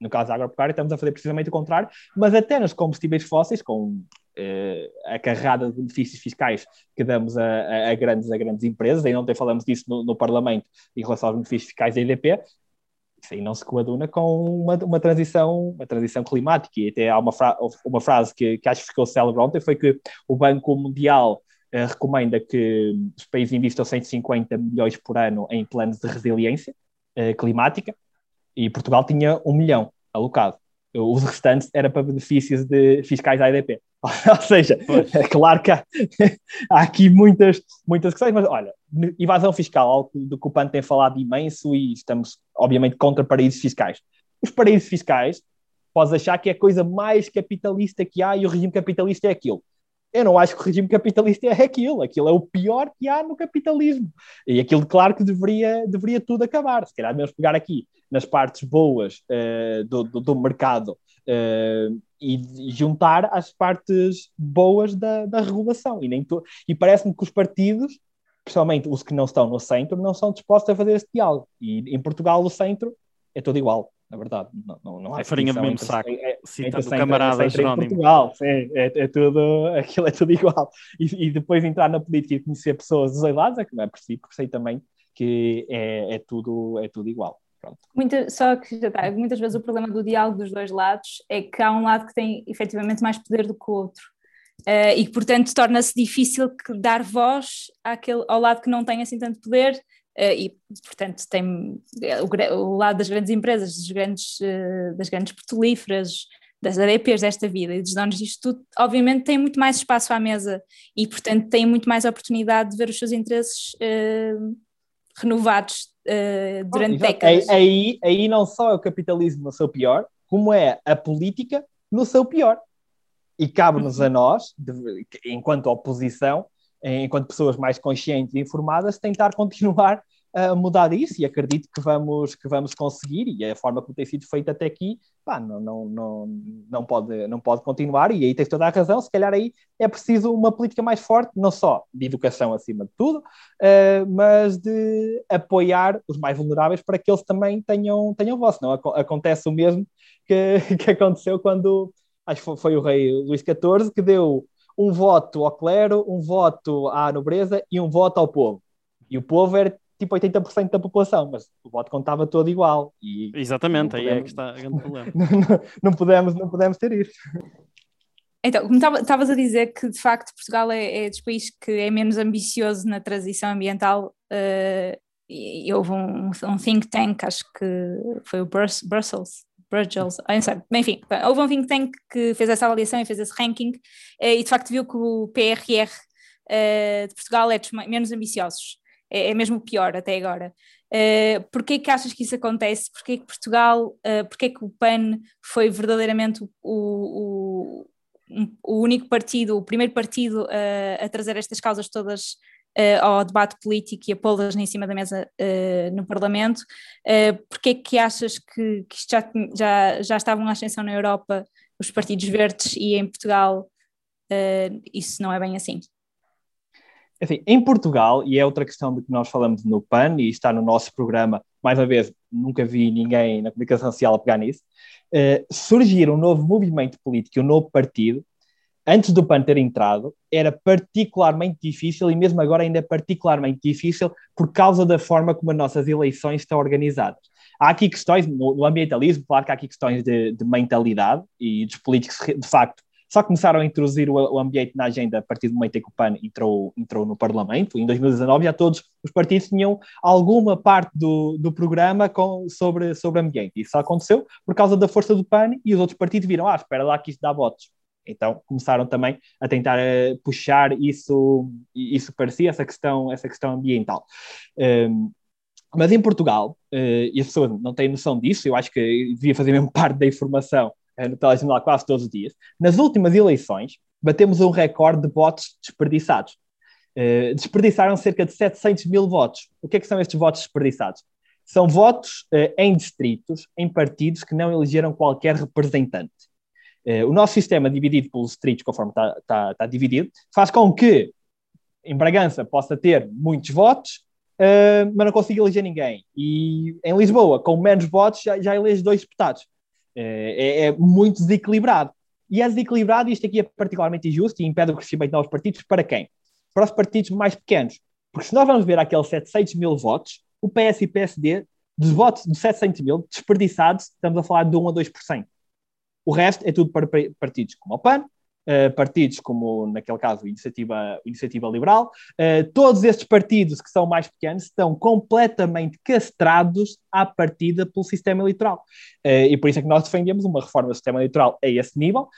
No caso da agropecuária, estamos a fazer precisamente o contrário, mas até nos combustíveis fósseis, com a carrada de benefícios fiscais que damos a, a, grandes, a grandes empresas, e ontem falamos disso no, no Parlamento em relação aos benefícios fiscais da EDP, isso aí não se coaduna com uma, uma, transição, uma transição climática. E até há uma, fra uma frase que, que acho que ficou célebre ontem, foi que o Banco Mundial uh, recomenda que os países investam 150 milhões por ano em planos de resiliência uh, climática, e Portugal tinha um milhão alocado. Os restantes era para benefícios de fiscais da EDP. Ou seja, pois. é claro que há, há, aqui muitas, muitas questões, mas olha, evasão fiscal, algo do que o PAN tem falado imenso e estamos, obviamente, contra paraísos fiscais. Os paraísos fiscais, podes achar que é a coisa mais capitalista que há e o regime capitalista é aquilo. Eu não acho que o regime capitalista é aquilo. Aquilo é o pior que há no capitalismo. E aquilo, claro que deveria, deveria tudo acabar. Se calhar, mesmo pegar aqui nas partes boas uh, do, do, do, mercado uh, e, juntar as partes boas da, da regulação. E, nem e parece-me que os partidos, principalmente os que não estão no centro, não são dispostos a fazer esse diálogo. E em Portugal, o centro é tudo igual na verdade. Não, não, não há é farinha do mesmo saco, é, citando o camarada Jerónimo. Portugal, sim, é, é, tudo, aquilo é tudo igual. E, e, depois entrar na política e conhecer pessoas dos dois lados, é que não é por si, porque sei também que é, é, tudo, é tudo igual. Muita, só que tá, muitas vezes o problema do diálogo dos dois lados é que há um lado que tem efetivamente mais poder do que o outro. Uh, e portanto torna-se difícil dar voz àquele, ao lado que não tem assim tanto poder e, portanto, tem eh, o, o, lado das grandes empresas, das grandes, uh, das grandes petrolíferas, das ADPs desta vida e dos donos disto tudo, obviamente têm muito mais espaço à mesa e, portanto, têm muito mais oportunidade de ver os seus interesses uh, renovados durante oh, décadas. Aí, aí não só é o capitalismo no seu pior, como é a política no seu pior. E cabe-nos a uhum. nós, de, enquanto oposição, enquanto pessoas mais conscientes e informadas, tentar continuar a mudar isso. E acredito que vamos, que vamos conseguir. E a forma como tem sido feito até aqui pá, não, não, não, não, pode, não pode continuar. E aí tens toda a razão, se calhar aí é preciso uma política mais forte, não só de educação acima de tudo, uh, mas de apoiar os mais vulneráveis para que eles também tenham, tenham voz, não acontece o mesmo que, que aconteceu quando acho que foi o rei Luís XIV que deu um voto ao clero, um voto à nobreza e um voto ao povo. E o povo era tipo 80% da população, mas o voto contava todo igual. E Exatamente, podemos, aí é que está o grande problema. não, não, não, podemos, não podemos ter isso. Então, como estavas a dizer que de facto Portugal é, é dos países que é menos ambicioso na transição ambiental, uh, e, e houve um, um, think tank, acho que foi o Brussels, Brussels, ah, enfim, houve um think tank que fez essa avaliação e fez esse ranking eh, e de facto viu que o PRR eh, de Portugal é dos menos ambiciosos, é, é mesmo pior até agora. Uh, porquê que achas que isso acontece? Porquê que Portugal, uh, porquê que o PAN foi verdadeiramente o, o, o único partido, o primeiro partido a trazer estas causas todas uh, ao debate político e a pô-las em cima da mesa uh, no Parlamento. Uh, é que achas que, que já, já, já estavam em ascensão na Europa os partidos verdes e em Portugal uh, isso não é bem assim? Assim, em Portugal, e é outra questão de que nós falamos no PAN, e está no nosso programa, mais uma vez, nunca vi ninguém na comunicação social a pegar nisso, uh, surgir um novo movimento político, um novo partido, antes do PAN ter entrado, era particularmente difícil e mesmo agora ainda é particularmente difícil por causa da forma como as nossas eleições estão organizadas. Há aqui questões, no, ambientalismo, claro que há aqui questões de, de, mentalidade e dos políticos, de facto, só começaram a introduzir o, o, ambiente na agenda a partir do momento em que o PAN entrou, entrou no Parlamento. Em 2019 já todos os partidos tinham alguma parte do, do programa com, sobre, sobre ambiente. Isso aconteceu por causa da força do PAN e os outros partidos viram, ah, espera lá que isto dá votos. Então começaram também a tentar uh, puxar isso, isso para si, essa questão, essa questão ambiental. Um, mas em Portugal, uh, e as pessoas não têm noção disso, eu acho que devia fazer mesmo parte da informação uh, no telejornal quase todos os dias. Nas últimas eleições, batemos um recorde de votos desperdiçados. Uh, desperdiçaram cerca de 700 mil votos. O que é que são estes votos desperdiçados? São votos em distritos, em partidos que não elegeram qualquer representante. Eh, o nosso sistema dividido pelos distritos, conforme está, está, está, dividido, faz com que em Bragança possa ter muitos votos, uh, mas não consiga eleger ninguém. E em Lisboa, com menos votos, já, já elege dois deputados. Uh, é, é, muito desequilibrado. E é desequilibrado, isto aqui é particularmente injusto e impede o crescimento de novos partidos, para quem? Para os partidos mais pequenos. Porque se nós vamos ver aqueles 700 mil votos, o PS e PSD, dos votos de 700 mil, desperdiçados, estamos a falar de 1 a 2%. O resto é tudo para partidos como o PAN, partidos como, naquele caso, a Iniciativa, Iniciativa Liberal. Uh, todos estes partidos que são mais pequenos estão completamente castrados à partida pelo sistema eleitoral. Uh, e por isso é que nós defendemos uma reforma do sistema eleitoral a esse nível.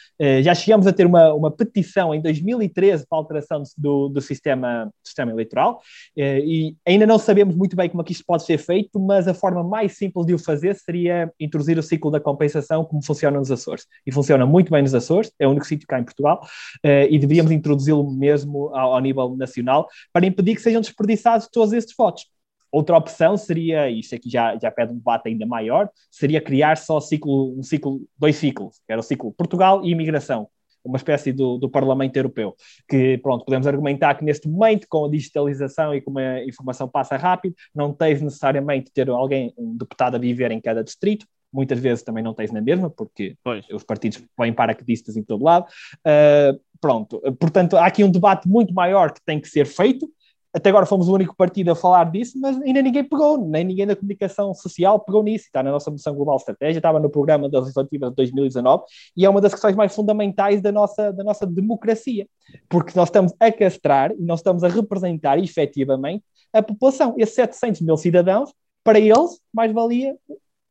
já chegamos a ter uma, uma petição em 2013 para a alteração do, do, sistema, do sistema eleitoral e ainda não sabemos muito bem como é que isto pode ser feito, mas a forma mais simples de o fazer seria introduzir o ciclo da compensação como funciona nos Açores. E funciona muito bem nos Açores, é o único sítio cá em Portugal, uh, e devíamos introduzi-lo mesmo ao, ao, nível nacional para impedir que sejam desperdiçados todos estes votos. Outra opção seria, isto aqui já, já pede um debate ainda maior, seria criar só ciclo, um ciclo, dois ciclos, que era o ciclo Portugal e imigração, uma espécie do, do, Parlamento Europeu, que, pronto, podemos argumentar que neste momento, com a digitalização e como a informação passa rápido, não tens necessariamente ter alguém, um deputado a viver em cada distrito, muitas vezes também não tens na mesma, porque pois. os partidos põem paraquedistas em todo lado. Uh, pronto, portanto, há aqui um debate muito maior que tem que ser feito. Até agora fomos o único partido a falar disso, mas ainda ninguém pegou, nem ninguém da comunicação social pegou nisso. Está na nossa moção global estratégia, estava no programa das legislativas de 2019 e é uma das questões mais fundamentais da nossa, da nossa democracia, porque nós estamos a castrar e nós estamos a representar efetivamente a população. Esses 700 mil cidadãos, para eles, mais valia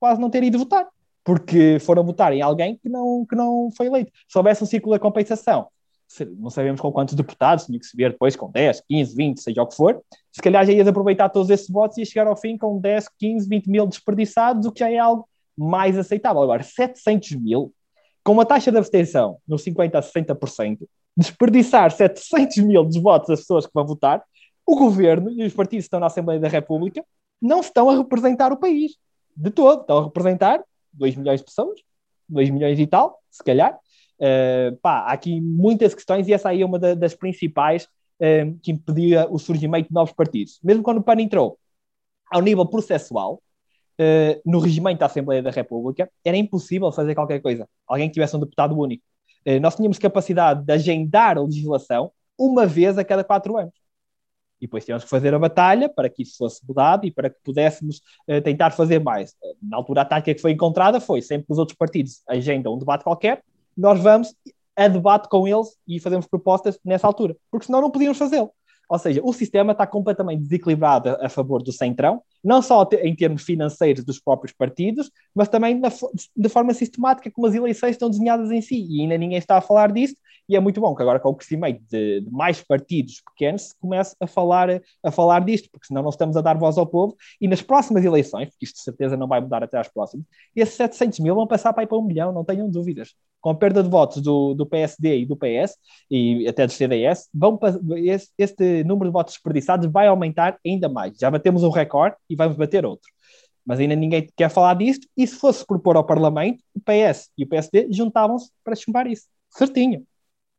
quase não ter ido votar, porque foram votar em alguém que não, que não foi eleito. Se houvesse um ciclo da compensação, não sabemos com quantos deputados, tinha que se ver depois com 10, 15, 20, seja o que for, se calhar já ias aproveitar todos esses votos e ia chegar ao fim com 10, 15, 20 mil desperdiçados, o que já é algo mais aceitável. Agora, 700 mil, com uma taxa de abstenção nos 50% a 60%, desperdiçar 700 mil dos votos das pessoas que vão votar, o governo e os partidos que estão na Assembleia da República não estão a representar o país de todo. Estão a representar 2 milhões de pessoas, 2 milhões e tal, se calhar. Uh, pá, há aqui muitas questões e essa aí é uma da, das principais uh, que impedia o surgimento de novos partidos. Mesmo quando o PAN entrou ao nível processual, uh, no regimento da Assembleia da República, era impossível fazer qualquer coisa. Alguém que tivesse um deputado único. nós tínhamos capacidade de agendar a legislação uma vez a cada quatro anos. E depois tivemos que fazer a batalha para que isso fosse mudado e para que pudéssemos uh, tentar fazer mais. Na altura, a tática que foi encontrada foi sempre que os outros partidos agendam um debate qualquer, nós vamos a debate com eles e fazemos propostas nessa altura, porque senão não podíamos fazê-lo. Ou seja, o sistema está completamente desequilibrado a, favor do centrão, não só em termos financeiros dos próprios partidos, mas também na, de forma sistemática como as eleições estão desenhadas em si. E ainda ninguém está a falar disso, e é muito bom que agora com o crescimento de, de, mais partidos pequenos se comece a falar, a falar disto, porque senão não estamos a dar voz ao povo e nas próximas eleições, porque isto de certeza não vai mudar até às próximas, esses 700 mil vão passar para ir para um milhão, não tenham dúvidas. Com a perda de votos do, do PSD e do PS e até do CDS, vão, este, este número de votos desperdiçados vai aumentar ainda mais. Já batemos um recorde e vamos bater outro mas ainda ninguém quer falar disto, e se fosse propor ao Parlamento, o PS e o PSD juntavam-se para chumbar isso. Certinho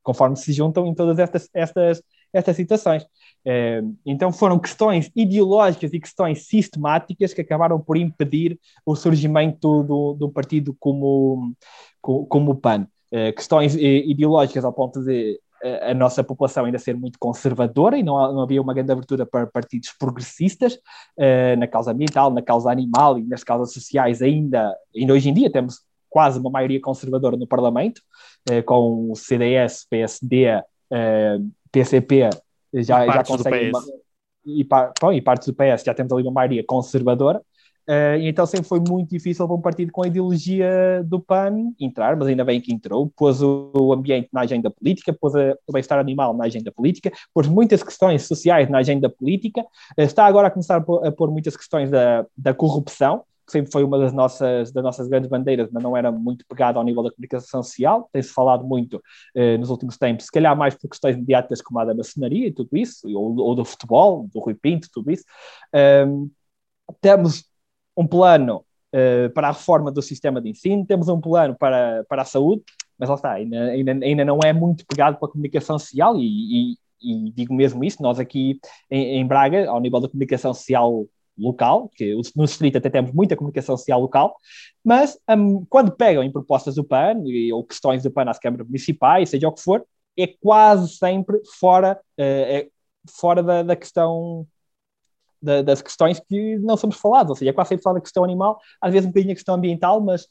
conforme se juntam em todas estas, estas, estas situações. Eh, então foram questões ideológicas e questões sistemáticas que acabaram por impedir o surgimento do, do partido como, como, o PAN. Eh, questões eh, ideológicas ao ponto de a nossa população ainda ser muito conservadora e não, não havia uma grande abertura para partidos progressistas na causa ambiental, na causa animal e nas causas sociais ainda, ainda hoje em dia temos quase uma maioria conservadora no Parlamento, eh, com o CDS, PSD, eh, PCP, já, já conseguem. E, bom, e partes do PS já temos ali uma maioria conservadora. Uh, então sempre foi muito difícil para um partido com a ideologia do PAN entrar, mas ainda bem que entrou, pôs o, ambiente na agenda política, pôs a, o bem-estar animal na agenda política, pôs muitas questões sociais na agenda política, está agora a começar a pôr, a pôr muitas questões da, da corrupção, que sempre foi uma das nossas, das nossas grandes bandeiras, mas não era muito pegado ao nível da comunicação social. Tem-se falado muito eh, nos últimos tempos, se calhar mais por questões mediáticas como a da maçonaria e tudo isso, ou, ou do futebol, do Rui Pinto, tudo isso. Um, temos um plano uh, para a reforma do sistema de ensino, temos um plano para, para a saúde, mas lá está, ainda, ainda, ainda não é muito pegado para a comunicação social e, e e digo mesmo isso, nós aqui em, em, Braga, ao nível da comunicação social local, que no distrito até temos muita comunicação social local, mas um, quando pegam em propostas do PAN ou questões do PAN às câmaras municipais, seja o que for, é quase sempre fora, uh, é fora da, da questão da, das questões que não somos falados, ou seja, é quase sempre falar da questão animal, às vezes um bocadinho a questão ambiental, mas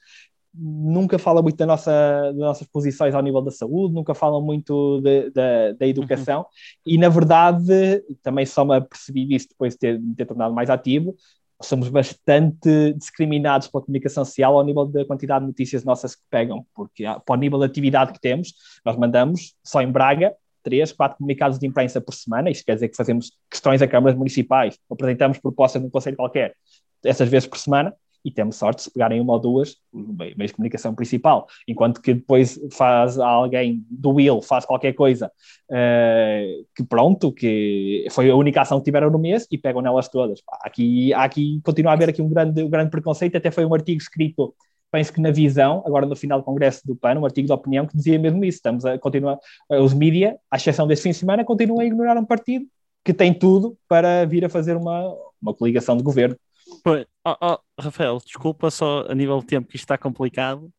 nunca fala muito da nossa, das nossas posições ao nível da saúde, nunca falam muito de, de, da educação, uhum. e na verdade, também só me apercebi disso depois de ter, de ter tornado mais ativo, somos bastante discriminados pela comunicação social ao nível da quantidade de notícias nossas que pegam, porque para o nível de atividade que temos, nós mandamos, só em Braga, três, quatro comunicados de imprensa por semana, isto quer dizer que fazemos questões a câmaras municipais, apresentamos propostas num conselho qualquer, essas vezes por semana, e temos sorte se pegarem uma ou duas meios de comunicação principal, enquanto que depois faz alguém do Will, faz qualquer coisa uh, que pronto, que foi a única ação que tiveram no mês e pegam nelas todas. Aqui, aqui continua a haver aqui um grande, um grande preconceito, até foi um artigo escrito penso que na visão, agora no final do congresso do PAN, um artigo de opinião que dizia mesmo isso, estamos a continuar, os mídia, à exceção deste fim de semana, continuam a ignorar um partido que tem tudo para vir a fazer uma, uma coligação de governo. Pois, oh, oh, Rafael, desculpa só a nível de tempo que isto está complicado.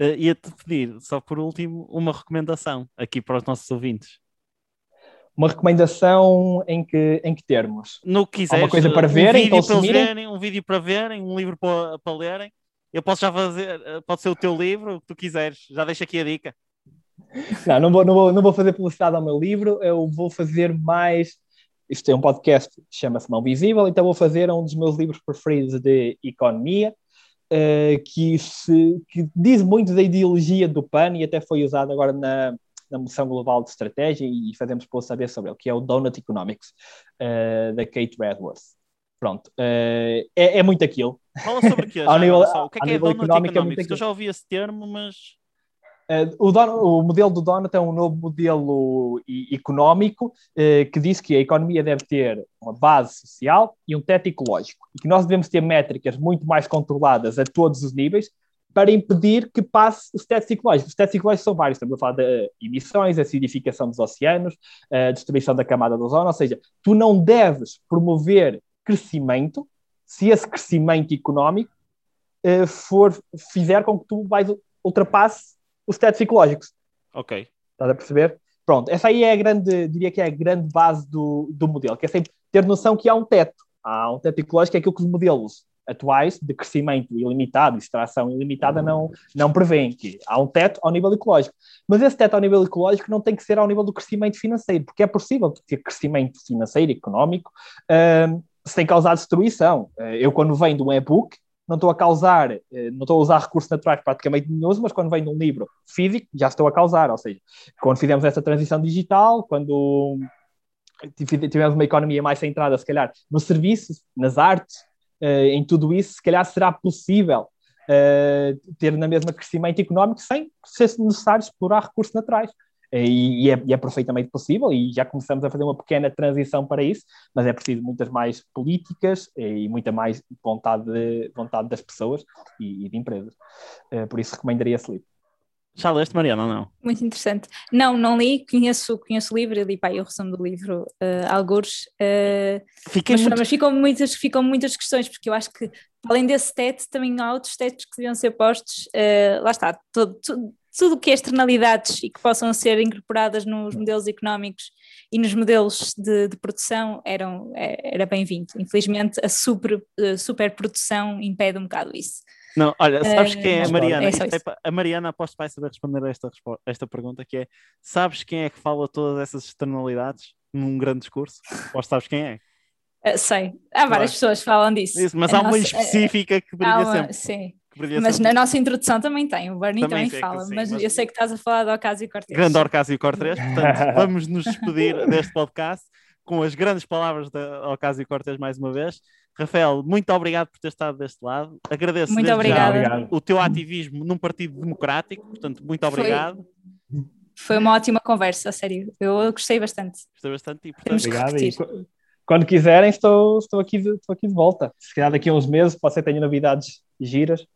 Uh, Ia-te pedir, só por último, uma recomendação aqui para os nossos ouvintes. Uma recomendação em que, em que termos? No que quiseres. Uma coisa para verem, um vídeo para verem, um vídeo para verem, um livro para, para lerem. Eu posso já fazer, eh, pode ser o teu livro, o que tu quiseres. Já deixo aqui a dica. Não, não vou, não vou, não vou fazer publicidade ao meu livro, eu vou fazer mais isto é um podcast que chama-se Mão Visível, então vou fazer um dos meus livros preferidos de economia, uh, que, se, que diz muito da ideologia do PAN e até foi usado agora na, na moção global de estratégia e fazemos por saber sobre ele, que é o Donut Economics, uh, da Kate Redworth. Pronto, uh, é, é, muito aquilo. Fala sobre o que é, nível, o que é, que é Donut Economics? É Eu já ouvi esse termo, mas o, don, o, modelo do Donut é um novo modelo económico uh, que diz que a economia deve ter uma base social e um teto ecológico e que nós devemos ter métricas muito mais controladas a todos os níveis para impedir que passe os tetos ecológicos. Os tetos ecológicos são vários, estamos a falar de emissões, acidificação dos oceanos, a destruição da camada do ozono, ou seja, tu não deves promover crescimento se esse crescimento económico for, fizer com que tu vais ultrapasse os testes psicológicos. Ok. Estás a perceber? Pronto, essa aí é a grande, diria que é a grande base do, do modelo, que é sempre ter noção que há um teto. Há um teto psicológico, que é aquilo que os modelos atuais de crescimento ilimitado, extração ilimitada, não, não prevêem, que há um teto ao nível ecológico. Mas esse teto ao nível ecológico não tem que ser ao nível do crescimento financeiro, porque é possível ter crescimento financeiro, económico, uh, sem causar destruição. Uh, eu, quando venho de um e-book, não estou a causar, eh, não estou a usar recursos naturais praticamente nenhum, mas quando vem de um livro físico, já estou a causar. Ou seja, quando fizemos essa transição digital, quando tivemos uma economia mais centrada, se calhar, nos serviços, nas artes, eh, em tudo isso, se calhar será possível eh, ter na mesma crescimento económico sem ser necessário explorar recursos naturais. E, é, e, é, perfeitamente possível, e já começamos a fazer uma pequena transição para isso, mas é preciso muitas mais políticas e muita mais vontade, de, vontade das pessoas e, e de empresas. Uh, por isso recomendaria esse livro. Já leste, Mariana, ou não? Muito interessante. Não, não li, conheço, conheço o livro, li pá, o resumo do livro, uh, alguns, uh, mas, muito... mas ficam, muitas, ficam muitas questões, porque eu acho que além desse teto, também há outros tetos que deviam ser postos, uh, lá está, todo, todo tudo o que é externalidades e que possam ser incorporadas nos modelos económicos e nos modelos de, de produção eram, é, era bem-vindo. Infelizmente, a super, a superprodução impede um bocado isso. Não, olha, sabes uh, quem é a Mariana? É é, a Mariana, aposto que vai saber responder a esta, esta pergunta, que é, sabes quem é que fala todas essas externalidades num grande discurso? Ou sabes quem é? Uh, sei, há várias claro. pessoas que falam disso. Isso, mas a há nossa, uma específica que brilha uma, sempre. Sim, mas na nossa introdução também tem, o Bernie também, também fala, sim, mas, mas, eu sei que estás a falar do Ocasio Cortez. Grande Ocasio Cortez, portanto, vamos nos despedir deste podcast com as grandes palavras da Ocasio Cortez mais uma vez. Rafael, muito obrigado por ter estado deste lado. Agradeço muito obrigado. o teu ativismo num partido democrático, portanto, muito obrigado. Foi, foi uma ótima conversa, a sério. Eu gostei bastante. Gostei bastante e, portanto, obrigado. quando quiserem, estou, estou, aqui, estou aqui de volta. Se calhar daqui a uns meses pode ser que tenha novidades giras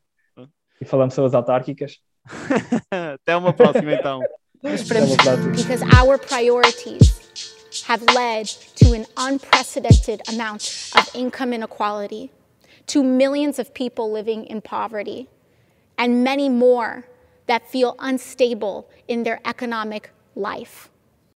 e falamos sobre as autárquicas. Até uma próxima então. Because our priorities have led to an unprecedented amount of income inequality, to millions of people living in poverty, and many more that feel unstable in their economic life.